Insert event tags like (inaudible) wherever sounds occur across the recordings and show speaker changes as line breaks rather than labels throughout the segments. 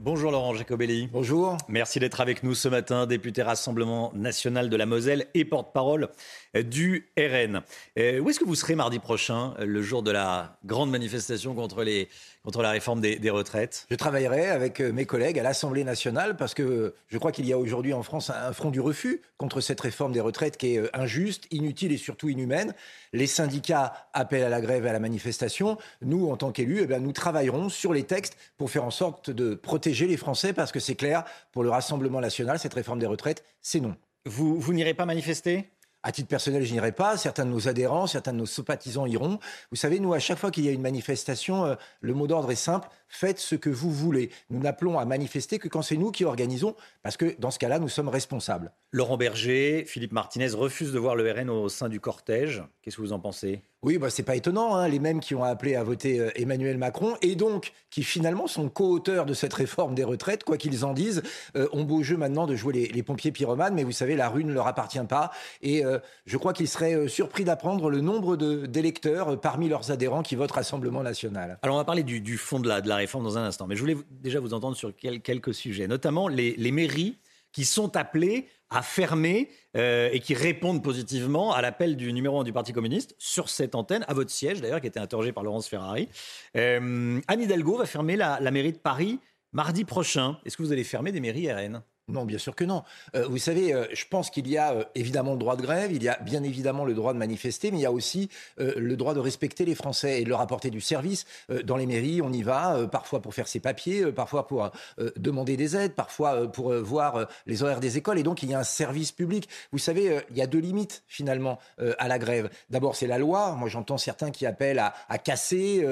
Bonjour Laurent Jacobelli.
Bonjour.
Merci d'être avec nous ce matin, député Rassemblement national de la Moselle et porte-parole du RN. Euh, où est-ce que vous serez mardi prochain, le jour de la grande manifestation contre, les, contre la réforme des, des retraites?
Je travaillerai avec euh, mes collègues à l'Assemblée nationale parce que je crois qu'il y a aujourd'hui en France un front du refus contre cette réforme des retraites qui est euh, injuste, inutile et surtout inhumaine. Les syndicats appellent à la grève et à la manifestation. Nous, en tant qu'élus, eh nous travaillerons sur les textes pour faire en sorte de protéger les Français parce que c'est clair, pour le Rassemblement national, cette réforme des retraites, c'est non.
Vous, vous n'irez pas manifester?
À titre personnel, je n'irai pas. Certains de nos adhérents, certains de nos sympathisants iront. Vous savez, nous, à chaque fois qu'il y a une manifestation, euh, le mot d'ordre est simple faites ce que vous voulez. Nous n'appelons à manifester que quand c'est nous qui organisons, parce que dans ce cas-là, nous sommes responsables.
Laurent Berger, Philippe Martinez refusent de voir le RN au sein du cortège. Qu'est-ce que vous en pensez?
Oui, bah, c'est pas étonnant. Hein. Les mêmes qui ont appelé à voter euh, Emmanuel Macron et donc qui finalement sont co-auteurs de cette réforme des retraites, quoi qu'ils en disent, euh, ont beau jeu maintenant de jouer les, pompiers pyromanes. Mais vous savez, la rue ne leur appartient pas. Et euh, je crois qu'ils seraient surpris d'apprendre le nombre d'électeurs parmi leurs adhérents qui votent Rassemblement national.
Alors on va parler du, fond de la, de la réforme dans un instant. Mais je voulais déjà vous entendre sur quelques sujets, notamment les, mairies qui sont appelées à fermer euh, et qui répondent positivement à l'appel du numéro 1 du Parti communiste sur cette antenne, à votre siège d'ailleurs, qui a été interrogé par Laurence Ferrari. Euh, Anne Hidalgo va fermer la, la mairie de Paris mardi prochain. Est-ce que vous allez fermer des mairies RN
non, bien sûr que non. Euh, vous savez, euh, je pense qu'il y a euh, évidemment le droit de grève, il y a bien évidemment le droit de manifester, mais il y a aussi le droit de respecter les Français et de leur apporter du service. dans les mairies, on y va, parfois pour faire ses papiers, parfois pour demander des aides, parfois pour voir les horaires des écoles. Et donc, il y a un service public. Vous savez, il y a deux limites finalement à la grève. D'abord, c'est la loi. Moi, j'entends certains qui appellent à, casser,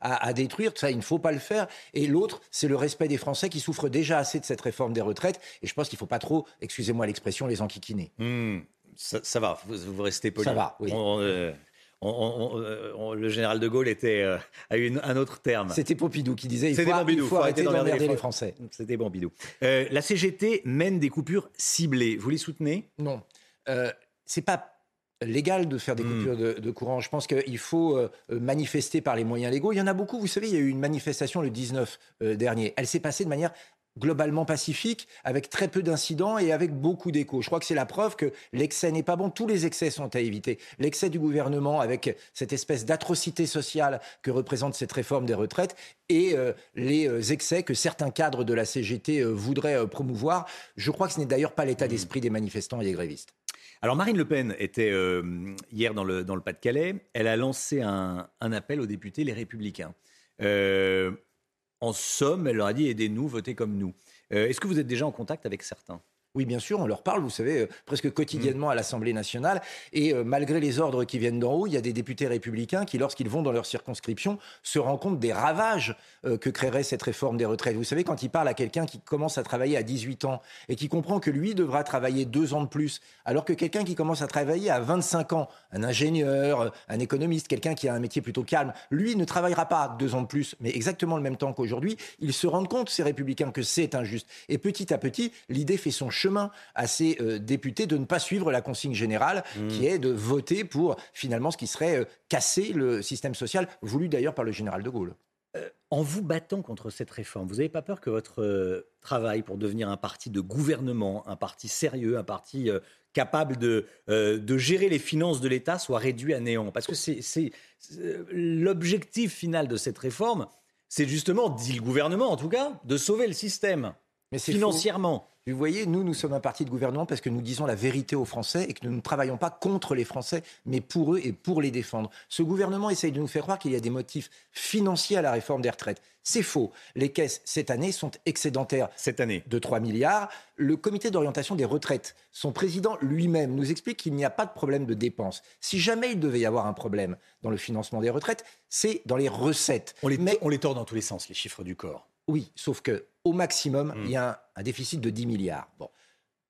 à, à détruire. Ça, il ne faut pas le faire. Et l'autre, c'est le respect des Français qui souffrent déjà assez de cette réforme des retraites et je pense qu'il ne faut pas trop, excusez-moi l'expression, les enquiquiner.
Hmm, ça, va, vous, restez poli.
Ça va, oui.
Euh, le général de Gaulle était, euh, a eu un autre terme.
C'était Pompidou qui disait il faut, il faut arrêter d'emmerder les, Français. (laughs)
C'était Pompidou. Euh, la CGT mène des coupures ciblées. Vous les soutenez?
Non. c'est pas légal de faire des hmm. coupures de, courant. Je pense qu'il faut manifester par les moyens légaux. Il y en a beaucoup. Vous savez, il y a eu une manifestation le 19 dernier. Elle s'est passée de manière globalement pacifique, avec très peu d'incidents et avec beaucoup d'échos. Je crois que c'est la preuve que l'excès n'est pas bon. Tous les excès sont à éviter. L'excès du gouvernement avec cette espèce d'atrocité sociale que représente cette réforme des retraites et euh, les euh, excès que certains cadres de la CGT euh, voudraient promouvoir. Je crois que ce n'est d'ailleurs pas l'état mmh. d'esprit des manifestants et des grévistes.
Alors Marine Le Pen était hier dans le, dans le Pas-de-Calais. Elle a lancé un, un, appel aux députés Les Républicains. En somme, elle leur a dit aidez-nous, votez comme nous. Euh, est-ce que vous êtes déjà en contact avec certains?
Oui, bien sûr, on leur parle, vous savez, euh, presque quotidiennement à l'Assemblée nationale. Et euh, malgré les ordres qui viennent d'en haut, il y a des députés républicains qui, lorsqu'ils vont dans leur circonscription, se rendent compte des ravages euh, que créerait cette réforme des retraites. Vous savez, quand ils parlent à quelqu'un qui commence à travailler à 18 ans et qui comprend que lui devra travailler deux ans de plus, alors que quelqu'un qui commence à travailler à 25 ans, un ingénieur, un économiste, quelqu'un qui a un métier plutôt calme, lui ne travaillera pas deux ans de plus, mais exactement le même temps qu'aujourd'hui, ils se rendent compte, ces républicains, que c'est injuste. Et petit à petit, l'idée fait son chemin chemin à ces euh, députés de ne pas suivre la consigne générale, mmh. qui est de voter pour finalement ce qui serait euh, casser le système social, voulu d'ailleurs par le général de Gaulle.
Euh, en vous battant contre cette réforme, vous n'avez pas peur que votre travail pour devenir un parti de gouvernement, un parti sérieux, un parti capable de, de gérer les finances de l'État soit réduit à néant? Parce que c'est l'objectif final de cette réforme, c'est justement, dit le gouvernement en tout cas, de sauver le système.
Mais
financièrement.
Vous voyez, nous, nous sommes un parti de gouvernement parce que nous disons la vérité aux Français et que nous ne travaillons pas contre les Français, mais pour eux et pour les défendre. Ce gouvernement essaye de nous faire croire qu'il y a des motifs financiers à la réforme des retraites. C'est faux. Les caisses, cette année, sont excédentaires.
Cette année.
De 3 milliards. Le comité d'orientation des retraites, son président lui-même, nous explique qu'il n'y a pas de problème de dépenses. Si jamais il devait y avoir un problème dans le financement des retraites, c'est dans les recettes.
On les, Mais... on les tord dans tous les sens, les chiffres du corps.
Oui, sauf que au maximum, il y a un, déficit de 10 milliards. Bon.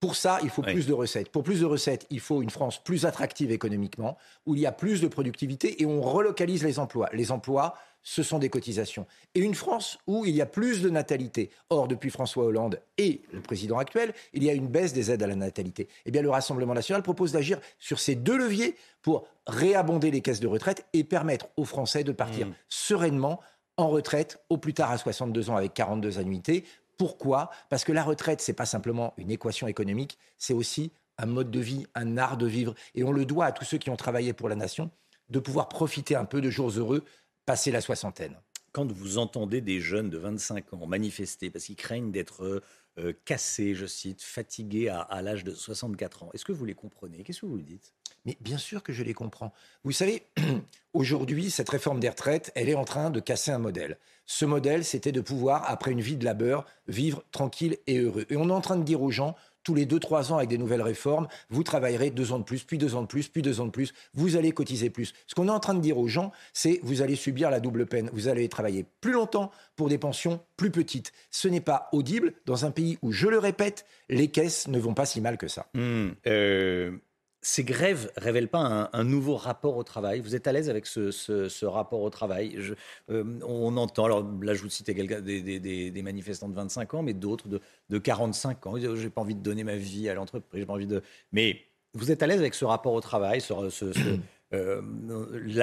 Pour ça, il faut plus de recettes. Pour plus de recettes, il faut une France plus attractive économiquement, où il y a plus de productivité et on relocalise les emplois. Les emplois, ce sont des cotisations. Et une France où il y a plus de natalité. Or, depuis François Hollande et le président actuel, il y a une baisse des aides à la natalité. Eh bien, le Rassemblement national propose d'agir sur ces deux leviers pour réabonder les caisses de retraite et permettre aux Français de partir mmh. sereinement en retraite au plus tard à 62 ans avec 42 annuités. Pourquoi? Parce que la retraite, c'est pas simplement une équation économique, c'est aussi un mode de vie, un art de vivre. Et on le doit à tous ceux qui ont travaillé pour la nation de pouvoir profiter un peu de jours heureux passé la soixantaine.
Quand vous entendez des jeunes de 25 ans manifester parce qu'ils craignent d'être euh, cassés, je cite, fatigués à, l'âge de 64 ans, est-ce que vous les comprenez? Qu'est-ce que vous dites?
Mais bien sûr que je les comprends. Vous savez, (clears throat) aujourd'hui, cette réforme des retraites, elle est en train de casser un modèle. Ce modèle, c'était de pouvoir, après une vie de labeur, vivre tranquille et heureux. Et on est en train de dire aux gens, tous les deux, trois ans avec des nouvelles réformes, vous travaillerez deux ans de plus, puis deux ans de plus, puis deux ans de plus, vous allez cotiser plus. Ce qu'on est en train de dire aux gens, c'est vous allez subir la double peine. Vous allez travailler plus longtemps pour des pensions plus petites. Ce n'est pas audible dans un pays où, je le répète, les caisses ne vont pas si mal que ça.
Mmh, euh, ces grèves révèlent pas un, nouveau rapport au travail? Vous êtes à l'aise avec ce, rapport au travail? Euh, On entend, alors là je vous citais des, manifestants de 25 ans, mais d'autres de, 45 ans. J'ai pas envie de donner ma vie à l'entreprise, j'ai pas envie de. Mais vous êtes à l'aise avec ce rapport au travail, (clears throat) euh,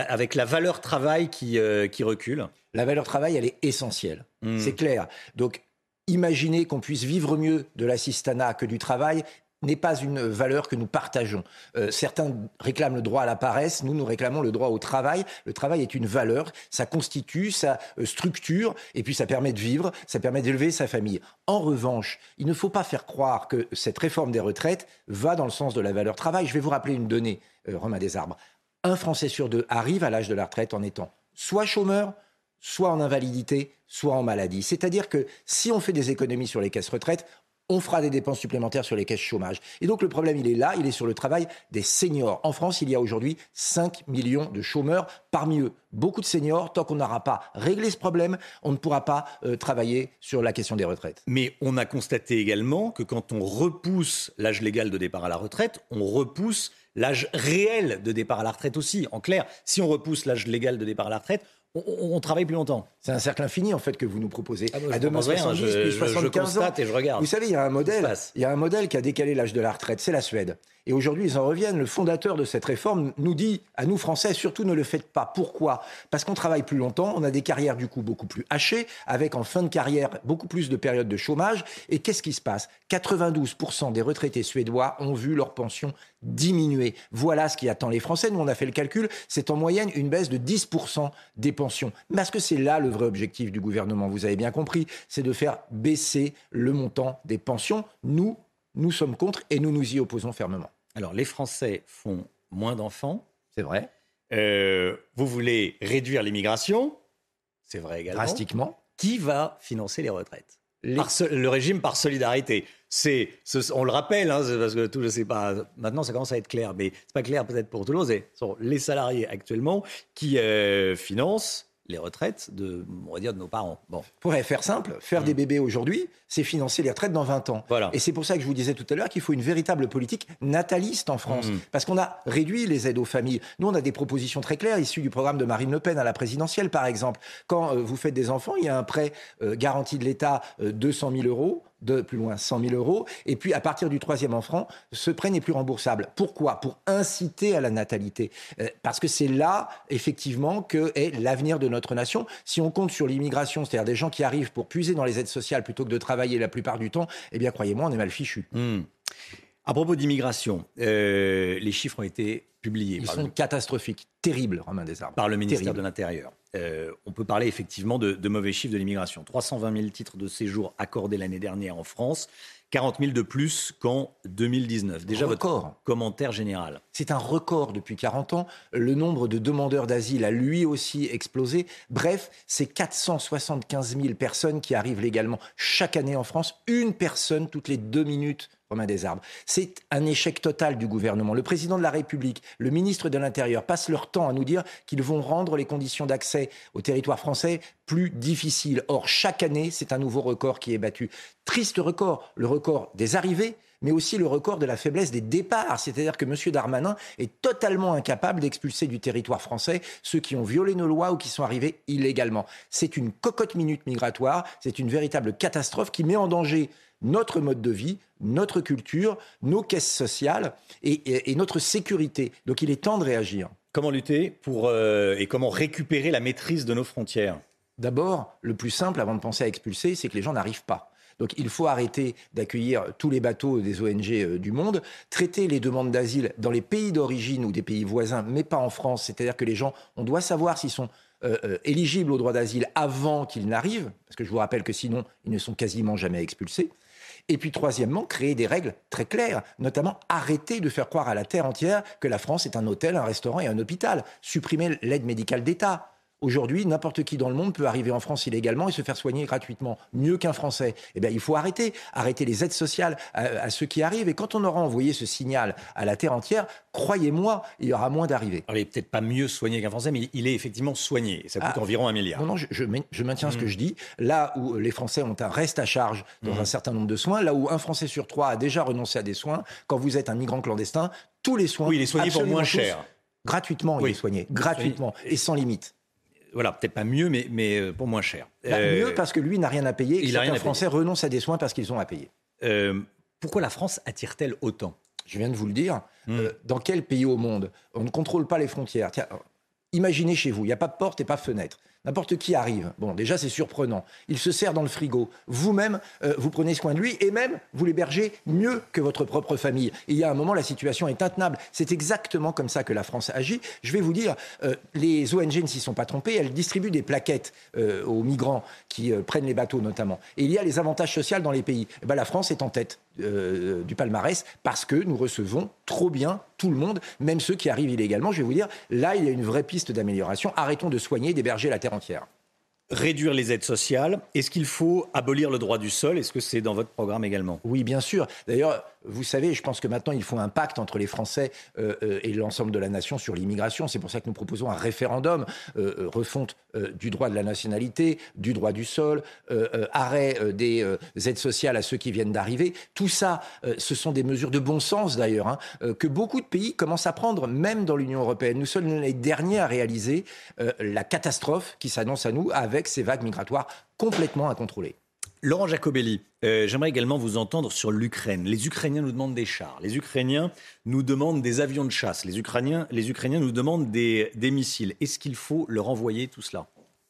avec la valeur travail qui, euh, qui recule?
La valeur travail, elle est essentielle. Hmm. C'est clair. Donc Imaginez qu'on puisse vivre mieux de l'assistanat que du travail n'est pas une valeur que nous partageons. Euh, certains réclament le droit à la paresse, nous nous réclamons le droit au travail. Le travail est une valeur, ça constitue, ça euh, structure, et puis ça permet de vivre, ça permet d'élever sa famille. En revanche, il ne faut pas faire croire que cette réforme des retraites va dans le sens de la valeur travail. Je vais vous rappeler une donnée, euh, Romain Desarbres. Un Français sur deux arrive à l'âge de la retraite en étant soit chômeur, soit en invalidité, soit en maladie. C'est-à-dire que si on fait des économies sur les caisses retraites, on fera des dépenses supplémentaires sur les caisses chômage. Et donc le problème, il est là, il est sur le travail des seniors. En France, il y a aujourd'hui 5 millions de chômeurs, parmi eux beaucoup de seniors. Tant qu'on n'aura pas réglé ce problème, on ne pourra pas euh, travailler sur la question des retraites.
Mais on a constaté également que quand on repousse l'âge légal de départ à la retraite, on repousse l'âge réel de départ à la retraite aussi. En clair, si on repousse l'âge légal de départ à la retraite, on, travaille plus longtemps.
C'est un cercle infini en fait que vous nous proposez.
Ah à demain 70 puis 75 ans. Et je regarde.
Vous savez, il y a un modèle, il y a un modèle qui a décalé l'âge de la retraite, c'est la Suède. Et aujourd'hui, ils en reviennent. Le fondateur de cette réforme nous dit à nous Français, surtout ne le faites pas. Pourquoi? Parce qu'on travaille plus longtemps, on a des carrières du coup beaucoup plus hachées, avec en fin de carrière beaucoup plus de périodes de chômage. Et qu'est-ce qui se passe? 92% des retraités suédois ont vu leur pension diminuer. Voilà ce qui attend les Français. Nous, on a fait le calcul, c'est en moyenne une baisse de 10% des pensions. Parce que c'est là le vrai objectif du gouvernement, vous avez bien compris, c'est de faire baisser le montant des pensions. Nous, nous sommes contre et nous nous y opposons fermement.
Alors, les Français font moins d'enfants.
C'est vrai.
Euh, vous voulez réduire l'immigration. C'est vrai également.
Drastiquement.
Qui va financer les retraites? Le régime par solidarité. C'est, on le rappelle, hein, parce que tout, je sais pas. Maintenant, ça commence à être clair, mais c'est pas clair peut-être pour tout le monde. Ce sont les salariés actuellement qui euh, financent les retraites de, on va dire, de nos parents.
Bon. Pourrait faire simple, faire des mmh. bébés aujourd'hui, c'est financer les retraites dans 20 ans.
Voilà.
Et c'est pour ça que je vous disais tout à l'heure qu'il faut une véritable politique nataliste en France. Mmh. Parce qu'on a réduit les aides aux familles. Nous, on a des propositions très claires issues du programme de Marine Le Pen à la présidentielle, par exemple. Quand euh, vous faites des enfants, il y a un prêt euh, garanti de l'État, 200 euh, 000 euros de plus loin 100 000 euros. Et puis, à partir du troisième enfant, ce prêt n'est plus remboursable. Pourquoi? Pour inciter à la natalité. Euh, parce que c'est là, effectivement, que est l'avenir de notre nation. Si on compte sur l'immigration, c'est-à-dire des gens qui arrivent pour puiser dans les aides sociales plutôt que de travailler la plupart du temps, eh bien, croyez-moi, on est mal fichu.
Hmm. À propos d'immigration, euh, les chiffres ont été publiés.
Ils sont
le-
catastrophiques, terribles, Romain Desarbres.
par le ministère
Terrible.
de l'Intérieur. Euh, on peut parler effectivement de, de mauvais chiffres de l'immigration. 320 000 titres de séjour accordés l'année dernière en France, 40 000 de plus qu'en 2019. Déjà,
Record.
votre commentaire général.
C'est un record depuis 40 ans. Le nombre de demandeurs d'asile a lui aussi explosé. Bref, c'est 475 000 personnes qui arrivent légalement chaque année en France. Une personne toutes les deux minutes. C'est un échec total du gouvernement. Le président de la République, le ministre de l'Intérieur passent leur temps à nous dire qu'ils vont rendre les conditions d'accès au territoire français plus difficiles. Or, chaque année, c'est un nouveau record qui est battu. Triste record, le record des arrivées, mais aussi le record de la faiblesse des départs. C'est-à-dire que M. Darmanin est totalement incapable d'expulser du territoire français ceux qui ont violé nos lois ou qui sont arrivés illégalement. C'est une cocotte minute migratoire, c'est une véritable catastrophe qui met en danger notre mode de vie, notre culture, nos caisses sociales et, et- et notre sécurité. Donc il est temps de réagir.
Comment lutter pour, euh, et comment récupérer la maîtrise de nos frontières?
D'abord, le plus simple avant de penser à expulser, c'est que les gens n'arrivent pas. Donc il faut arrêter d'accueillir tous les bateaux des ONG euh, du monde, traiter les demandes d'asile dans les pays d'origine ou des pays voisins, mais pas en France. C'est-à-dire que les gens, on doit savoir s'ils sont euh, euh, éligibles au droit d'asile avant qu'ils n'arrivent, parce que je vous rappelle que sinon, ils ne sont quasiment jamais expulsés. Et puis troisièmement, créer des règles très claires, notamment arrêter de faire croire à la terre entière que la France est un hôtel, un restaurant et un hôpital. Supprimer l'aide médicale d'État. Aujourd'hui, n'importe qui dans le monde peut arriver en France illégalement et se faire soigner gratuitement, mieux qu'un Français. Eh bien, il faut arrêter, arrêter les aides sociales à, à ceux qui arrivent. Et quand on aura envoyé ce signal à la terre entière, croyez-moi, il y aura moins d'arrivées.
Alors, il n'est peut-être pas mieux soigné qu'un Français, mais il est effectivement soigné. Ça coûte
Ah.
environ un milliard.
Non, non, je, je main- je maintiens ce que je dis. Là où les Français ont un reste à charge dans un certain nombre de soins, là où un Français sur trois a déjà renoncé à des soins, quand vous êtes un migrant clandestin, tous les soins.
Oui, il est soigné pour moins
tous,
cher.
Gratuitement,
Oui.
il est soigné. Gratuitement. Et sans limite.
Voilà, peut-être pas mieux, mais, mais euh, pour moins cher.
Bah,
Euh,
Mieux parce que lui n'a rien à payer et que certains. Français renoncent à des soins parce qu'ils ont à payer.
euh, pourquoi la France attire-t-elle autant?
Je viens de vous le dire.
Hmm.
Euh, dans quel pays au monde? On ne contrôle pas les frontières Tiens, imaginez chez vous, il n'y a pas de porte et pas de fenêtre. N'importe qui arrive. Bon, déjà, c'est surprenant. Il se sert dans le frigo. Vous-même, euh, vous prenez soin de lui et même, vous l'hébergez mieux que votre propre famille. Et il y a un moment, la situation est intenable. C'est exactement comme ça que la France agit. Je vais vous dire, euh, les ONG ne s'y sont pas trompées. Elles distribuent des plaquettes euh, aux migrants qui prennent les bateaux, notamment. Et il y a les avantages sociaux dans les pays. Eh ben, la France est en tête du palmarès parce que nous recevons trop bien tout le monde, même ceux qui arrivent illégalement. Je vais vous dire, là, il y a une vraie piste d'amélioration. Arrêtons de soigner, d'héberger la terre entière.
Réduire les aides sociales. Est-ce qu'il faut abolir le droit du sol? Est-ce que c'est dans votre programme également?
Oui, bien sûr. D'ailleurs, vous savez, je pense que maintenant, il faut un pacte entre les Français euh, euh, et l'ensemble de la nation sur l'immigration. C'est pour ça que nous proposons un référendum, euh, refonte du droit de la nationalité, du droit du sol, arrêt des aides sociales à ceux qui viennent d'arriver. Tout ça, ce sont des mesures de bon sens d'ailleurs, hein, que beaucoup de pays commencent à prendre, même dans l'Union européenne. Nous sommes les derniers à réaliser la catastrophe qui s'annonce à nous avec ces vagues migratoires complètement incontrôlées.
Laurent Jacobelli, euh, j'aimerais également vous entendre sur l'Ukraine. Les Ukrainiens nous demandent des chars, les Ukrainiens nous demandent des avions de chasse, les Ukrainiens, les Ukrainiens nous demandent des, des missiles. Est-ce qu'il faut leur envoyer tout cela?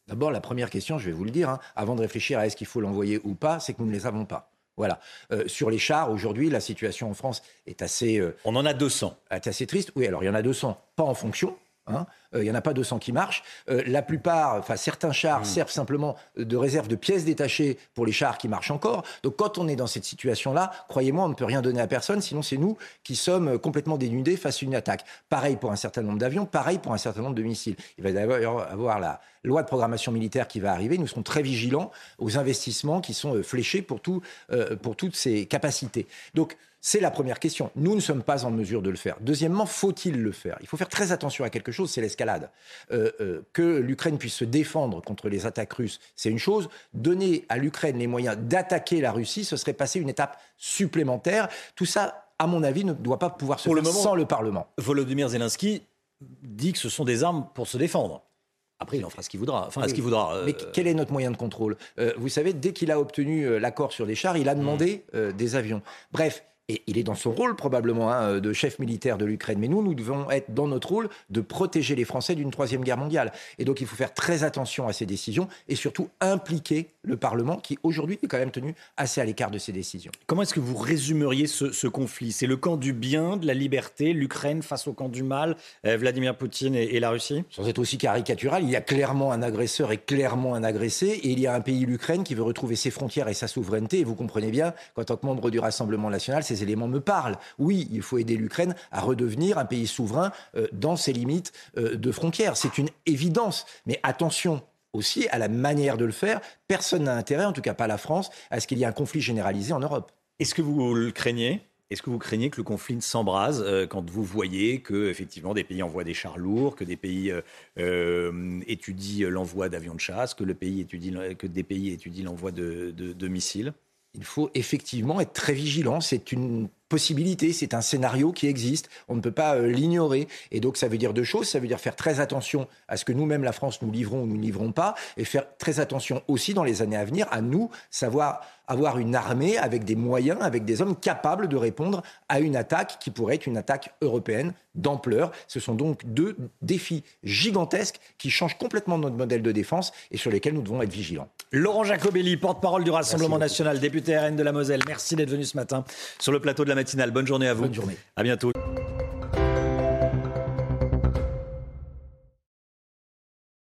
D'abord, la première question, je vais vous le dire, hein, avant de réfléchir à est-ce qu'il faut l'envoyer ou pas, c'est que nous ne les avons pas. Voilà. Euh, sur les chars, aujourd'hui, la situation en France est assez, euh,
On en a 200.
est assez triste. Oui, alors il y en a 200, pas en fonction. hein. Euh, il n'y en a pas 200 qui marchent. Euh, la plupart, enfin certains chars servent simplement de réserve de pièces détachées pour les chars qui marchent encore. Donc quand on est dans cette situation-là, croyez-moi, on ne peut rien donner à personne, sinon c'est nous qui sommes complètement dénudés face à une attaque. Pareil pour un certain nombre d'avions, pareil pour un certain nombre de missiles. Il va d'ailleurs avoir la loi de programmation militaire qui va arriver. Nous serons très vigilants aux investissements qui sont euh, fléchés pour, tout, euh, pour toutes ces capacités. Donc c'est la première question. Nous ne sommes pas en mesure de le faire. Deuxièmement, faut-il le faire? Il faut faire très attention à quelque chose, c'est l'escalade. Euh, euh, que l'Ukraine puisse se défendre contre les attaques russes, c'est une chose. Donner à l'Ukraine les moyens d'attaquer la Russie, ce serait passer une étape supplémentaire. Tout ça, à mon avis, ne doit pas pouvoir se
Pour le
faire
moment-
sans le Parlement.
Volodymyr Zelensky dit que ce sont des armes pour se défendre. Après, il en fera ce qu'il voudra. Enfin, ce
Oui.
qu'il voudra. euh,
Mais quel est notre moyen de contrôle? Euh, Vous savez, dès qu'il a obtenu l'accord sur des chars, il a demandé euh, des avions. Bref. Et il est dans son rôle probablement hein, de chef militaire de l'Ukraine. Mais nous, nous devons être dans notre rôle de protéger les Français d'une troisième guerre mondiale. Et donc il faut faire très attention à ces décisions et surtout impliquer le Parlement qui aujourd'hui est quand même tenu assez à l'écart de ces décisions.
Comment est-ce que vous résumeriez ce, conflit? C'est le camp du bien, de la liberté, l'Ukraine face au camp du mal, euh, Vladimir Poutine et, la Russie?
Sans être aussi caricatural, il y a clairement un agresseur et clairement un agressé, et il y a un pays, l'Ukraine, qui veut retrouver ses frontières et sa souveraineté. Et vous comprenez bien qu'en tant que membre du Rassemblement national, ces éléments me parlent. Oui, il faut aider l'Ukraine à redevenir un pays souverain euh, dans ses limites euh, de frontières. C'est une évidence. Mais attention, aussi à la manière de le faire. Personne n'a intérêt, en tout cas pas la France, à ce qu'il y ait un conflit généralisé en Europe.
Est-ce que vous le craignez? Est-ce que vous craignez que le conflit ne s'embrase euh, quand vous voyez que effectivement des pays envoient des chars lourds, que des pays étudient l'envoi d'avions de chasse, que, des pays étudient l'envoi de missiles?
Il faut effectivement être très vigilant. C'est une possibilité, c'est un scénario qui existe, on ne peut pas euh, l'ignorer. Et donc ça veut dire deux choses, ça veut dire faire très attention à ce que nous-mêmes, la France, nous livrons ou nous ne livrons pas, et faire très attention aussi dans les années à venir à nous, savoir avoir une armée avec des moyens, avec des hommes capables de répondre à une attaque qui pourrait être une attaque européenne d'ampleur. Ce sont donc deux défis gigantesques qui changent complètement notre modèle de défense et sur lesquels nous devons être vigilants.
Laurent Jacobelli, porte-parole du Rassemblement national, député RN de la Moselle, merci d'être venu ce matin sur le plateau de la Bonne journée à vous.
Bonne.
À bientôt.